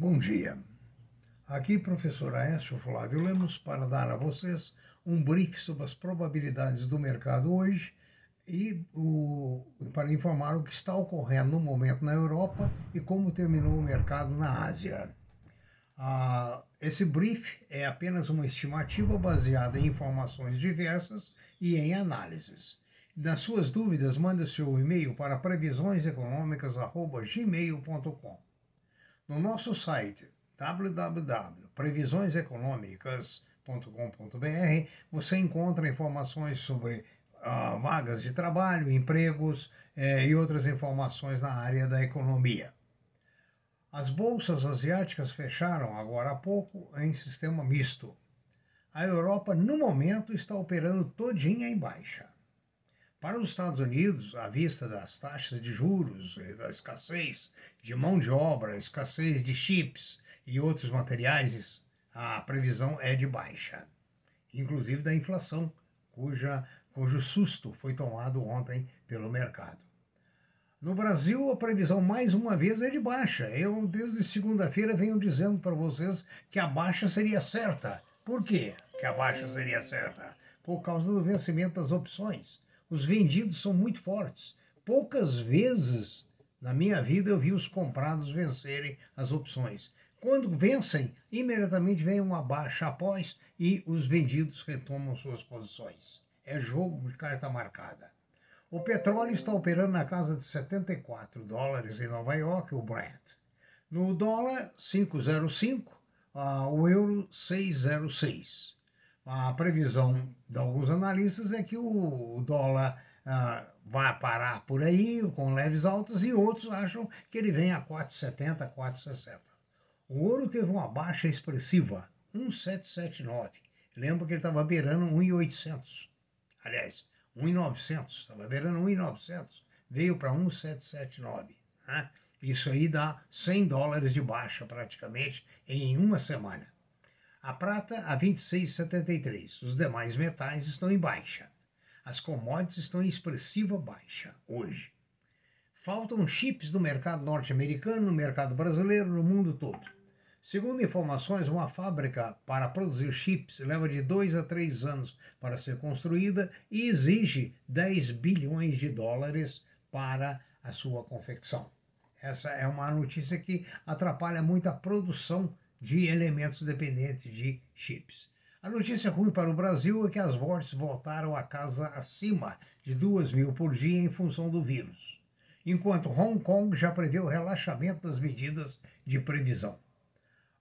Bom dia. Aqui, professor Aécio Flávio Lemos, para dar a vocês um brief sobre as probabilidades do mercado hoje e o, para informar o que está ocorrendo no momento na Europa e como terminou o mercado na Ásia. Ah, esse brief é apenas uma estimativa baseada em informações diversas e em análises. Nas suas dúvidas, mande seu e-mail para previsioneseconômicas.gmail.com. No nosso site www.previsioneseconômicas.com.br você encontra informações sobre uh, vagas de trabalho, empregos eh, e outras informações na área da economia. As bolsas asiáticas fecharam agora há pouco em sistema misto. A Europa, no momento, está operando todinha em baixa. Para os Estados Unidos, à vista das taxas de juros, da escassez de mão de obra, escassez de chips e outros materiais, a previsão é de baixa, inclusive da inflação, cuja, cujo susto foi tomado ontem pelo mercado. No Brasil, a previsão mais uma vez é de baixa. Eu, desde segunda-feira, venho dizendo para vocês que a baixa seria certa. Por quê que a baixa seria certa? Por causa do vencimento das opções. Os vendidos são muito fortes. Poucas vezes na minha vida eu vi os comprados vencerem as opções. Quando vencem, imediatamente vem uma baixa após e os vendidos retomam suas posições. É jogo de carta marcada. O petróleo está operando na casa de 74 dólares em Nova York, o Brent. No dólar, 5,05, uh, o euro, 6,06. A previsão de alguns analistas é que o dólar uh, vai parar por aí, com leves altas, e outros acham que ele vem a 4,70, 4,60. O ouro teve uma baixa expressiva, 1,779. Lembro que ele estava beirando 1,800. Aliás, 1,900, estava beirando 1,900, veio para 1,779. Né? Isso aí dá 100 dólares de baixa praticamente em uma semana. A prata a 26,73. Os demais metais estão em baixa. As commodities estão em expressiva baixa hoje. Faltam chips no mercado norte-americano, no mercado brasileiro, no mundo todo. Segundo informações, uma fábrica para produzir chips leva de dois a três anos para ser construída e exige 10 bilhões de dólares para a sua confecção. Essa é uma notícia que atrapalha muito a produção de elementos dependentes de chips. A notícia ruim para o Brasil é que as mortes voltaram a casa acima de 2 mil por dia em função do vírus, enquanto Hong Kong já prevê o relaxamento das medidas de previsão.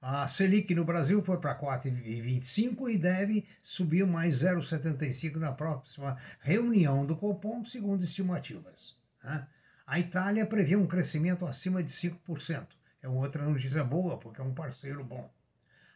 A Selic no Brasil foi para 4,25 e deve subir mais 0,75 na próxima reunião do Copom, segundo estimativas. Né? A Itália prevê um crescimento acima de 5%. É outra notícia boa, porque é um parceiro bom.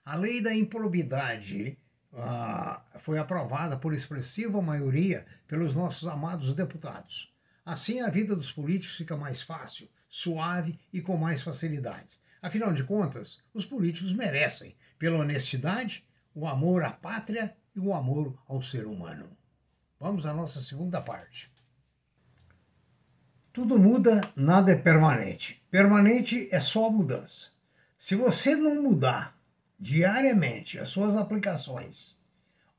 A lei da improbidade ah, foi aprovada por expressiva maioria pelos nossos amados deputados. Assim, a vida dos políticos fica mais fácil, suave e com mais facilidades. Afinal de contas, os políticos merecem, pela honestidade, o amor à pátria e o amor ao ser humano. Vamos à nossa segunda parte. Tudo muda, nada é permanente. Permanente é só a mudança. Se você não mudar diariamente as suas aplicações,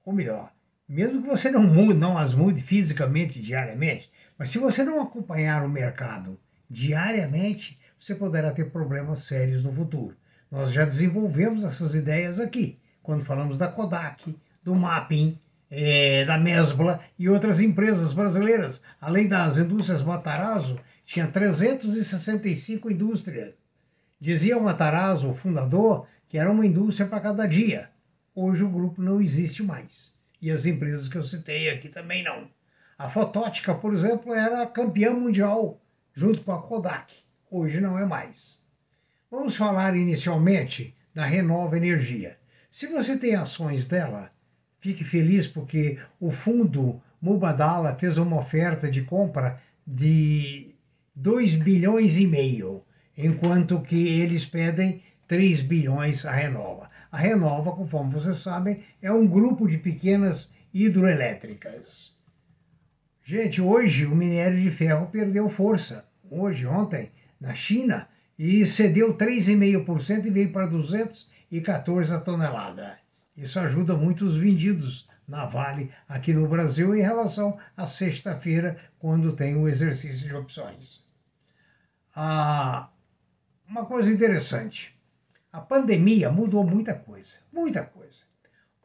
ou melhor, mesmo que você não mude, não as mude fisicamente diariamente, mas se você não acompanhar o mercado diariamente, você poderá ter problemas sérios no futuro. Nós já desenvolvemos essas ideias aqui, quando falamos da Kodak, do Mapping, é, da Mesbla e outras empresas brasileiras. Além das indústrias Matarazzo, tinha 365 indústrias. Dizia o Matarazzo, o fundador, que era uma indústria para cada dia. Hoje o grupo não existe mais. E as empresas que eu citei aqui também não. A Fotótica, por exemplo, era campeã mundial junto com a Kodak. Hoje não é mais. Vamos falar inicialmente da Renova Energia. Se você tem ações dela, fique feliz porque o fundo Mubadala fez uma oferta de compra de 2 bilhões e meio, enquanto que eles pedem 3 bilhões a Renova. A Renova, conforme vocês sabem, é um grupo de pequenas hidroelétricas. Gente, hoje o minério de ferro perdeu força. Hoje, ontem, na China, e cedeu 3,5% e veio para 214 a tonelada. Isso ajuda muito os vendidos na Vale aqui no Brasil em relação à sexta-feira, quando tem o exercício de opções. Ah, uma coisa interessante: a pandemia mudou muita coisa, muita coisa.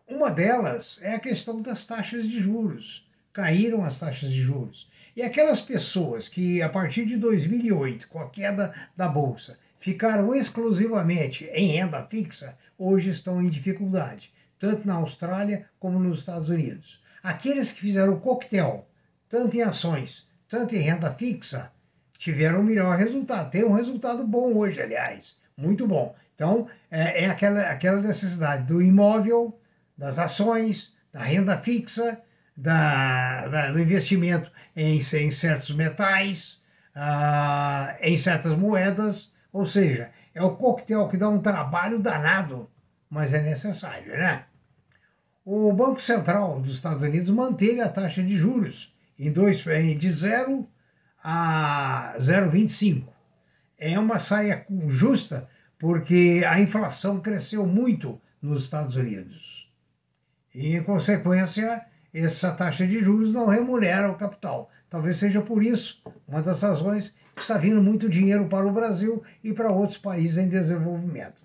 Uma delas é a questão das taxas de juros. Caíram as taxas de juros. E aquelas pessoas que, a partir de 2008, com a queda da Bolsa, ficaram exclusivamente em renda fixa, hoje estão em dificuldade tanto na Austrália como nos Estados Unidos. Aqueles que fizeram o coquetel, tanto em ações, tanto em renda fixa, tiveram o melhor resultado. Tem um resultado bom hoje, aliás, muito bom. Então, é, é aquela, aquela necessidade do imóvel, das ações, da renda fixa, da, da do investimento em, em certos metais, uh, em certas moedas, ou seja, é o coquetel que dá um trabalho danado, mas é necessário, né? O Banco Central dos Estados Unidos manteve a taxa de juros em dois, de 0 a 0,25. É uma saia justa porque a inflação cresceu muito nos Estados Unidos. E, em consequência, essa taxa de juros não remunera o capital. Talvez seja por isso uma das razões que está vindo muito dinheiro para o Brasil e para outros países em desenvolvimento.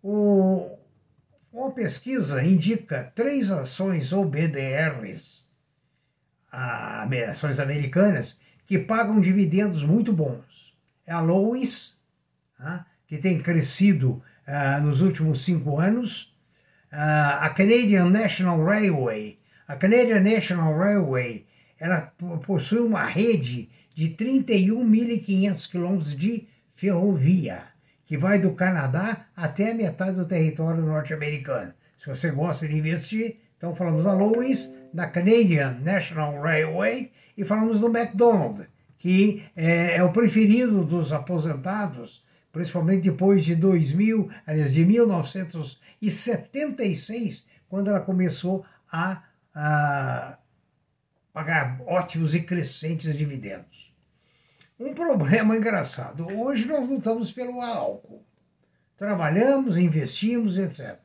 O, uma pesquisa indica três ações ou BDRs, ações americanas, que pagam dividendos muito bons. É a Lois, tá? que tem crescido uh, nos últimos cinco anos, uh, a Canadian National Railway. A Canadian National Railway ela possui uma rede de 31.500 quilômetros de ferrovia que vai do Canadá até a metade do território norte-americano. Se você gosta de investir, então falamos da Lois, da Canadian National Railway e falamos do McDonald's, que é, é o preferido dos aposentados, principalmente depois de 2000, aliás, de 1976, quando ela começou a, a pagar ótimos e crescentes dividendos. Um problema engraçado. Hoje nós lutamos pelo álcool. Trabalhamos, investimos, etc.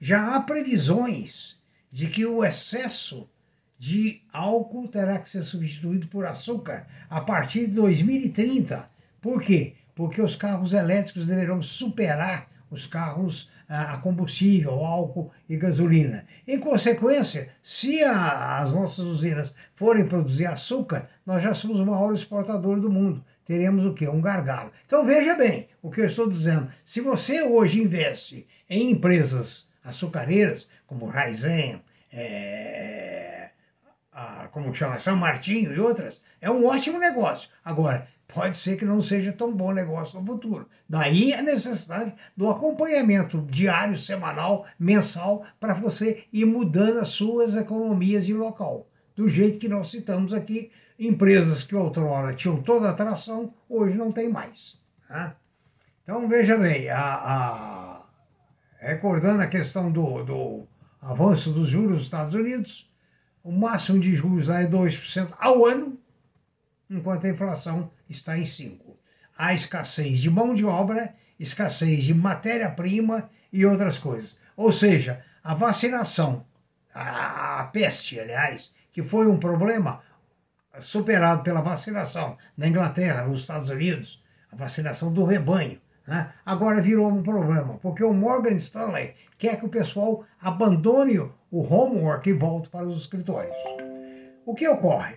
Já há previsões de que o excesso de álcool terá que ser substituído por açúcar a partir de 2030. Por quê? Porque os carros elétricos deverão superar os carros a combustível, álcool e gasolina. Em consequência, se a, as nossas usinas forem produzir açúcar, nós já somos o maior exportador do mundo. Teremos o quê? Um gargalo. Então veja bem o que eu estou dizendo. Se você hoje investe em empresas açucareiras, como Raizen, é, a, como chama, São Martinho e outras, é um ótimo negócio. Agora, pode ser que não seja tão bom negócio no futuro. Daí a necessidade do acompanhamento diário, semanal, mensal, para você ir mudando as suas economias de local. Do jeito que nós citamos aqui, empresas que outrora tinham toda a atração, hoje não tem mais. Tá? Então veja bem, a, a, recordando a questão do, do avanço dos juros dos Estados Unidos, o máximo de juros lá é 2% ao ano, enquanto a inflação está em 5%. Há escassez de mão de obra, escassez de matéria-prima e outras coisas. Ou seja, a vacinação, a, a peste, aliás, que foi um problema superado pela vacinação na Inglaterra, nos Estados Unidos, a vacinação do rebanho. Né? Agora virou um problema, porque o Morgan Stanley quer que o pessoal abandone o homework e volte para os escritórios. O que ocorre?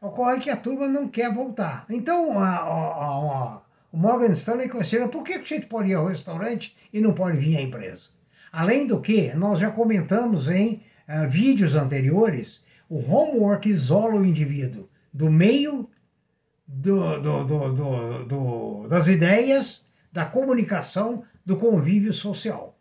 Ocorre que a turma não quer voltar. Então, a, a, a, o Morgan Stanley considera por que a gente pode ir ao restaurante e não pode vir à empresa. Além do que, nós já comentamos em uh, vídeos anteriores, o homework isola o indivíduo do meio do, do, do, das ideias, da comunicação, do convívio social.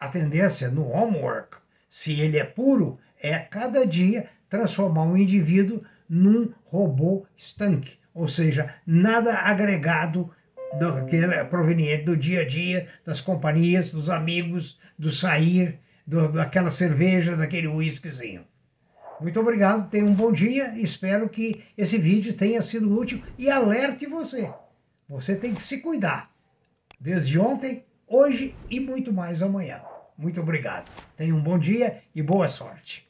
A tendência no homework, se ele é puro, é cada dia transformar um indivíduo num robô estanque, ou seja, nada agregado do, que é proveniente do dia a dia, das companhias, dos amigos, do sair, do, daquela cerveja, daquele uísquezinho. Muito obrigado, tenha um bom dia. Espero que esse vídeo tenha sido útil e alerte você você tem que se cuidar. Desde ontem, hoje e muito mais amanhã. Muito obrigado. Tenha um bom dia e boa sorte.